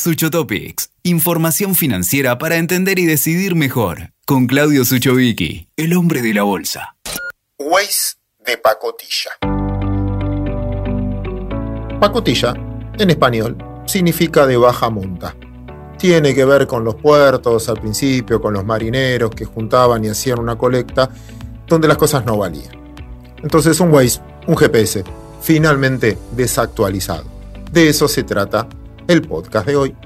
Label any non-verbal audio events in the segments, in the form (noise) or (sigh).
Suchotopics, información financiera para entender y decidir mejor. Con Claudio Suchovicki, el hombre de la bolsa. Waze de pacotilla. Pacotilla, en español, significa de baja monta. Tiene que ver con los puertos al principio, con los marineros que juntaban y hacían una colecta donde las cosas no valían. Entonces un Waze, un GPS, finalmente desactualizado. De eso se trata el podcast de hoy.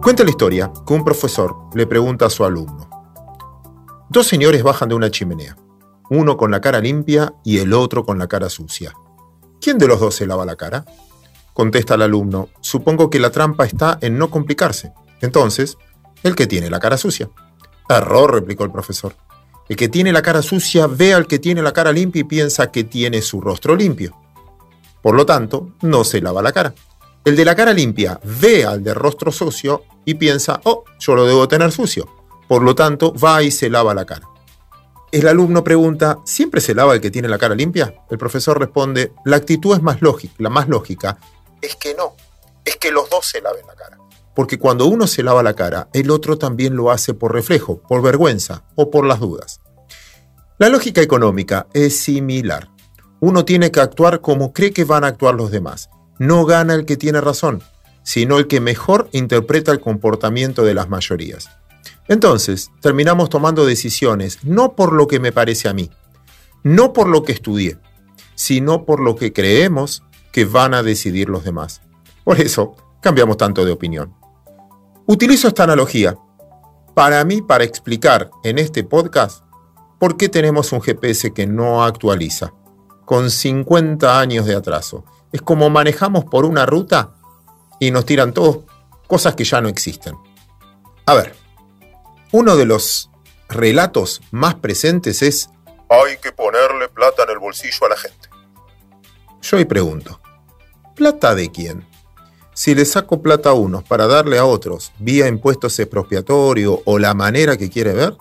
Cuenta la historia que un profesor le pregunta a su alumno. Dos señores bajan de una chimenea, uno con la cara limpia y el otro con la cara sucia. ¿Quién de los dos se lava la cara? Contesta el alumno, supongo que la trampa está en no complicarse. Entonces, el que tiene la cara sucia. Error, replicó el profesor. El que tiene la cara sucia ve al que tiene la cara limpia y piensa que tiene su rostro limpio. Por lo tanto, no se lava la cara. El de la cara limpia ve al de rostro sucio y piensa, oh, yo lo debo tener sucio. Por lo tanto, va y se lava la cara. El alumno pregunta, ¿siempre se lava el que tiene la cara limpia? El profesor responde, la actitud es más lógica, la más lógica es que no, es que los dos se laven la cara. Porque cuando uno se lava la cara, el otro también lo hace por reflejo, por vergüenza o por las dudas. La lógica económica es similar. Uno tiene que actuar como cree que van a actuar los demás. No gana el que tiene razón, sino el que mejor interpreta el comportamiento de las mayorías. Entonces, terminamos tomando decisiones no por lo que me parece a mí, no por lo que estudié, sino por lo que creemos que van a decidir los demás. Por eso, cambiamos tanto de opinión. Utilizo esta analogía para mí para explicar en este podcast por qué tenemos un GPS que no actualiza, con 50 años de atraso. Es como manejamos por una ruta y nos tiran todos cosas que ya no existen. A ver, uno de los relatos más presentes es hay que ponerle plata en el bolsillo a la gente. Yo hoy pregunto, ¿plata de quién? Si le saco plata a unos para darle a otros vía impuestos expropiatorio o la manera que quiere ver,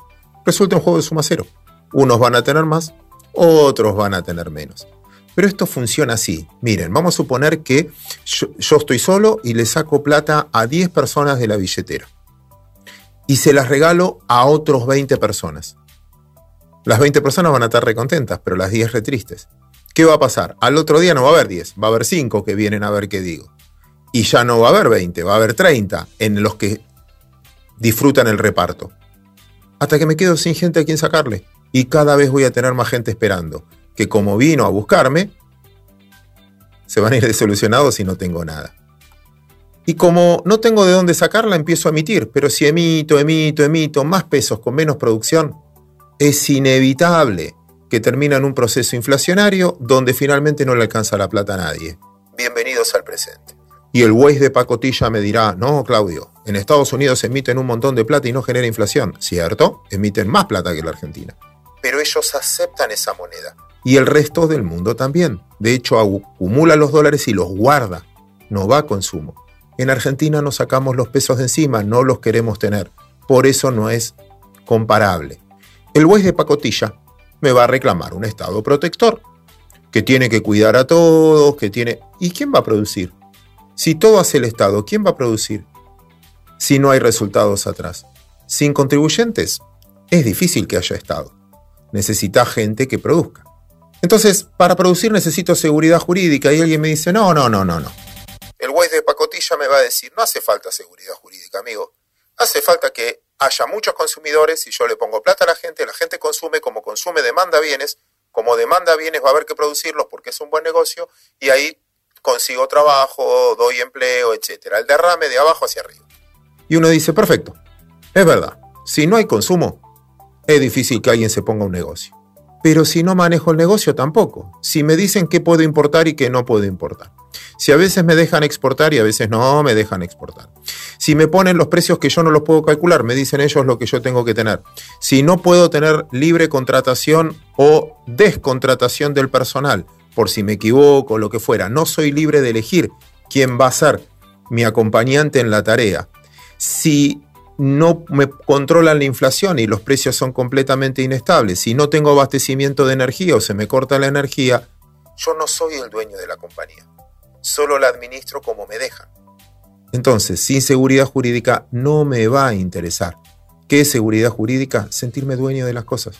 resulta un juego de suma cero. Unos van a tener más, otros van a tener menos. Pero esto funciona así. Miren, vamos a suponer que yo, estoy solo y le saco plata a 10 personas de la billetera. Y se las regalo a otros 20 personas. Las 20 personas van a estar recontentas, pero las 10 re tristes. ¿Qué va a pasar? Al otro día no va a haber 10, va a haber 5 que vienen a ver qué digo y ya no va a haber 20, va a haber 30 en los que disfrutan el reparto. Hasta que me quedo sin gente a quien sacarle. Y cada vez voy a tener más gente esperando, que como vino a buscarme, se van a ir desolucionados y no tengo nada. Y como no tengo de dónde sacarla, empiezo a emitir. Pero si emito, emito, emito más pesos con menos producción, es inevitable que termina en un proceso inflacionario donde finalmente no le alcanza la plata a nadie. Bienvenidos al presente. Y el Waze de pacotilla me dirá, no, Claudio, en Estados Unidos emiten un montón de plata y no genera inflación. ¿Cierto? Emiten más plata que la Argentina. Pero ellos aceptan esa moneda. Y el resto del mundo también. De hecho, acumula los dólares y los guarda. No va a consumo. En Argentina nos sacamos los pesos de encima, no los queremos tener. Por eso no es comparable. El Waze de pacotilla me va a reclamar un Estado protector, que tiene que cuidar a todos, que tiene... ¿Y quién va a producir? Si todo hace el Estado, ¿quién va a producir? Si no hay resultados atrás. Sin contribuyentes, es difícil que haya Estado. Necesita gente que produzca. Entonces, para producir necesito seguridad jurídica y alguien me dice, no, no, no, no, no. El güey de pacotilla me va a decir, no hace falta seguridad jurídica, amigo. Hace falta que haya muchos consumidores y yo le pongo plata a la gente, la gente consume, como consume demanda bienes, como demanda bienes va a haber que producirlos porque es un buen negocio y ahí consigo trabajo, doy empleo, etc. El derrame de abajo hacia arriba. Y uno dice, perfecto, es verdad, si no hay consumo, es difícil que alguien se ponga un negocio. Pero si no manejo el negocio tampoco. Si me dicen qué puedo importar y qué no puedo importar. Si a veces me dejan exportar y a veces no me dejan exportar. Si me ponen los precios que yo no los puedo calcular, me dicen ellos lo que yo tengo que tener. Si no puedo tener libre contratación o descontratación del personal, por si me equivoco, lo que fuera. No soy libre de elegir quién va a ser mi acompañante en la tarea. Si no me controlan la inflación y los precios son completamente inestables, si no tengo abastecimiento de energía o se me corta la energía, yo no soy el dueño de la compañía. Solo la administro como me dejan. Entonces, sin seguridad jurídica no me va a interesar. ¿Qué es seguridad jurídica? Sentirme dueño de las cosas.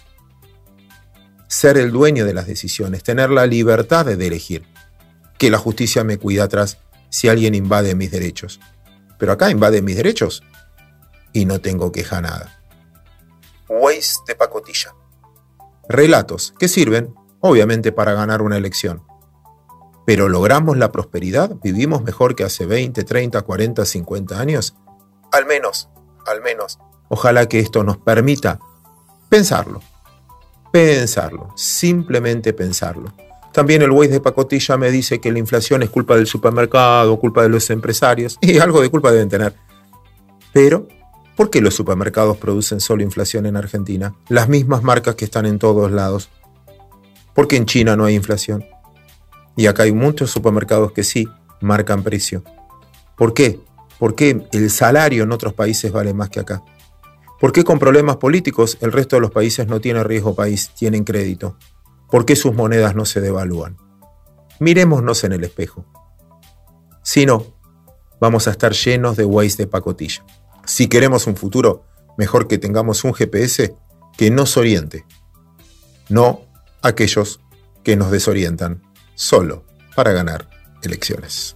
Ser el dueño de las decisiones, tener la libertad de elegir. Que la justicia me cuida atrás si alguien invade mis derechos. Pero acá invade mis derechos y no tengo queja nada. Waze de pacotilla. Relatos que sirven, obviamente, para ganar una elección. Pero ¿logramos la prosperidad? ¿Vivimos mejor que hace 20, 30, 40, 50 años? Al menos, al menos. Ojalá que esto nos permita pensarlo. Pensarlo, simplemente pensarlo. También el Waze de pacotilla me dice que la inflación es culpa del supermercado, culpa de los empresarios, (laughs) y algo de culpa deben tener. Pero ¿Por qué los supermercados producen solo inflación en Argentina? Las mismas marcas que están en todos lados. ¿Por qué en China no hay inflación? Y acá hay muchos supermercados que sí marcan precio. ¿Por qué? ¿Por qué el salario en otros países vale más que acá? ¿Por qué con problemas políticos el resto de los países no tiene riesgo país, tienen crédito? ¿Por qué sus monedas no se devalúan? Mirémonos en el espejo. Si no, vamos a estar llenos de ways de pacotilla. Si queremos un futuro, mejor que tengamos un GPS que nos oriente, no aquellos que nos desorientan solo para ganar elecciones.